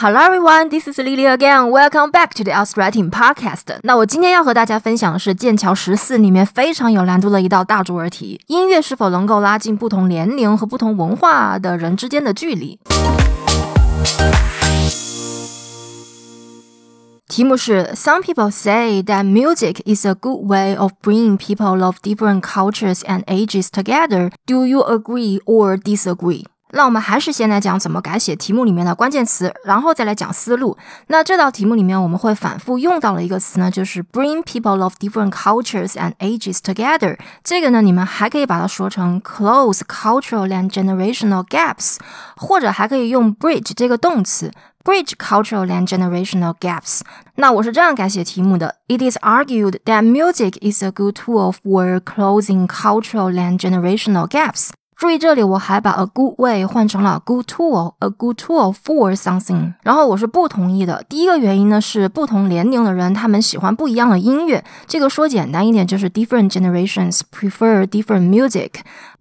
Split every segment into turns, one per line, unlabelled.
Hello everyone, this is Lily again. Welcome back to the o u t w r i t i n g Podcast. 那我今天要和大家分享的是剑桥十四里面非常有难度的一道大作文题：音乐是否能够拉近不同年龄和不同文化的人之间的距离？题目是：Some people say that music is a good way of bringing people of different cultures and ages together. Do you agree or disagree? 那我们还是先来讲怎么改写题目里面的关键词，然后再来讲思路。那这道题目里面我们会反复用到的一个词呢，就是 bring people of different cultures and ages together。这个呢，你们还可以把它说成 close cultural and generational gaps，或者还可以用 bridge 这个动词 bridge cultural and generational gaps。那我是这样改写题目的：It is argued that music is a good tool for closing cultural and generational gaps。注意这里，我还把 a good way 换成了 good tool，a good tool for something。然后我是不同意的。第一个原因呢是不同年龄的人他们喜欢不一样的音乐。这个说简单一点就是 different generations prefer different music。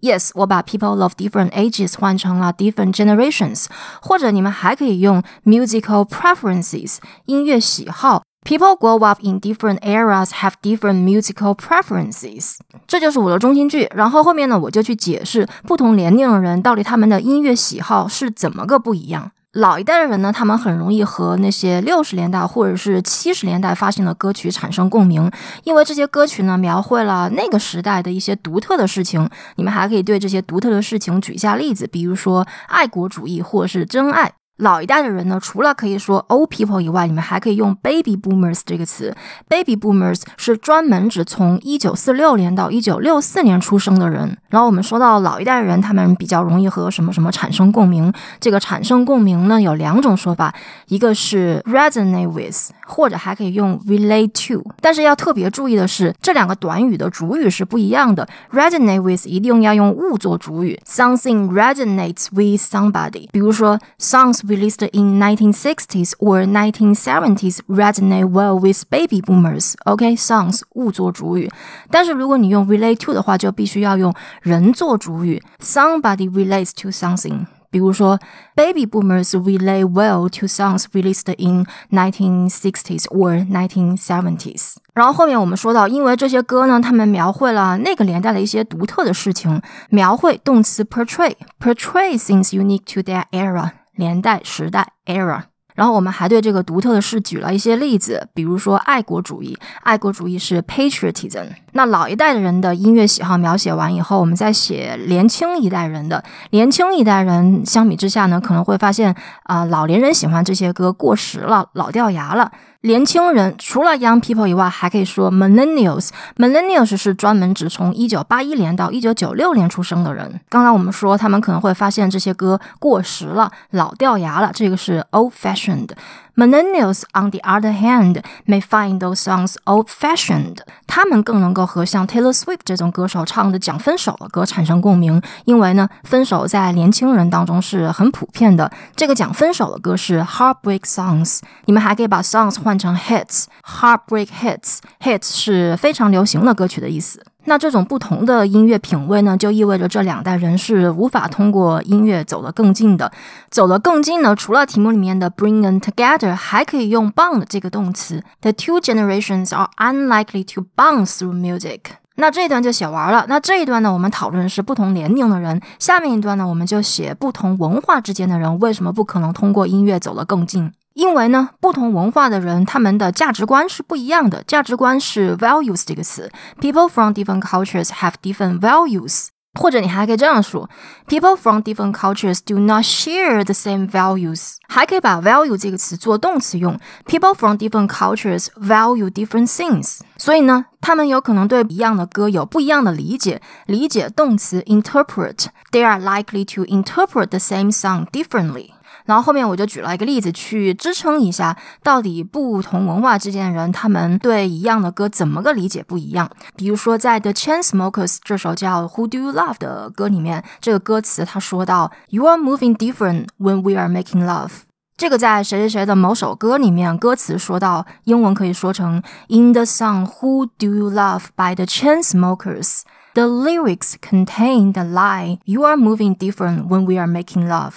Yes，我把 people of different ages 换成了 different generations。或者你们还可以用 musical preferences，音乐喜好。People grow up in different eras, have different musical preferences。这就是我的中心句。然后后面呢，我就去解释不同年龄的人到底他们的音乐喜好是怎么个不一样。老一代的人呢，他们很容易和那些六十年代或者是七十年代发行的歌曲产生共鸣，因为这些歌曲呢，描绘了那个时代的一些独特的事情。你们还可以对这些独特的事情举一下例子，比如说爱国主义或是真爱。老一代的人呢，除了可以说 old people 以外，你们还可以用 baby boomers 这个词。baby boomers 是专门指从一九四六年到一九六四年出生的人。然后我们说到老一代人，他们比较容易和什么什么产生共鸣。这个产生共鸣呢，有两种说法，一个是 resonate with，或者还可以用 relate to。但是要特别注意的是，这两个短语的主语是不一样的。resonate with 一定要用物做主语，something resonates with somebody。比如说 songs。released in 1960s or 1970s resonate well with baby boomers. OK, songs 物做主语，但是如果你用 relate to 的话，就必须要用人做主语，somebody relates to something。比如说，baby boomers relate well to songs released in 1960s or 1970s。然后后面我们说到，因为这些歌呢，他们描绘了那个年代的一些独特的事情。描绘动词 portray，portray things unique to their era。 年代、时代 （era），然后我们还对这个独特的事举了一些例子，比如说爱国主义，爱国主义是 patriotism。那老一代的人的音乐喜好描写完以后，我们再写年轻一代人的。年轻一代人相比之下呢，可能会发现啊，老年人喜欢这些歌过时了，老掉牙了。年轻人除了 young people 以外，还可以说 millennials。millennials 是专门指从一九八一年到一九九六年出生的人。刚刚我们说他们可能会发现这些歌过时了，老掉牙了，这个是 old fashioned。Millennials, on the other hand, may find those songs old-fashioned。他们更能够和像 Taylor Swift 这种歌手唱的讲分手的歌产生共鸣，因为呢，分手在年轻人当中是很普遍的。这个讲分手的歌是 heartbreak songs。你们还可以把 songs 换成 hits。heartbreak hits，hits 是非常流行的歌曲的意思。那这种不同的音乐品味呢，就意味着这两代人是无法通过音乐走得更近的。走得更近呢，除了题目里面的 bring them together，还可以用 bond 这个动词。The two generations are unlikely to bond through music。那这一段就写完了。那这一段呢，我们讨论是不同年龄的人。下面一段呢，我们就写不同文化之间的人为什么不可能通过音乐走得更近。因为呢，不同文化的人，他们的价值观是不一样的。价值观是 values 这个词，people from different cultures have different values。或者你还可以这样说，people from different cultures do not share the same values。还可以把 value 这个词做动词用，people from different cultures value different things。所以呢，他们有可能对一样的歌有不一样的理解。理解动词 interpret，they are likely to interpret the same song differently。 然后后面我就举了一个例子去支撑一下，到底不同文化之间的人他们对一样的歌怎么个理解不一样。比如说在 The Chainsmokers 这首叫 Who Do You Love 的歌里面，这个歌词他说到 You are moving different when we are making love。这个在谁谁谁的某首歌里面，歌词说到英文可以说成 In the song Who Do You Love by the Chainsmokers。The lyrics contain the lie: You are moving different when we are making love."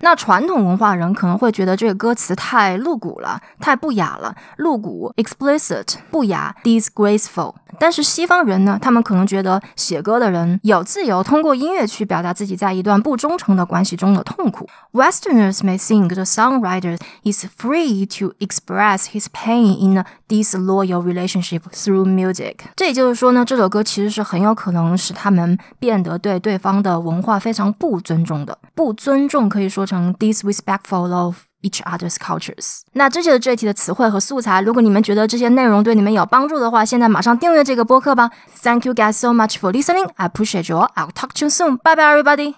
那传统文化人可能会觉得这个歌词太露骨了，太不雅了。露骨 （explicit） 不雅 （disgraceful）。但是西方人呢，他们可能觉得写歌的人有自由通过音乐去表达自己在一段不忠诚的关系中的痛苦。Westerners may think the songwriter is free to express his pain in a disloyal relationship through music。这也就是说呢，这首歌其实是很有可能使他们变得对对方的文化非常不尊重的。不尊重可以说成 disrespectful of。Each other's cultures。那这些的这一题的词汇和素材，如果你们觉得这些内容对你们有帮助的话，现在马上订阅这个播客吧。Thank you guys so much for listening. I appreciate you all. I'll talk to you soon. Bye bye, everybody.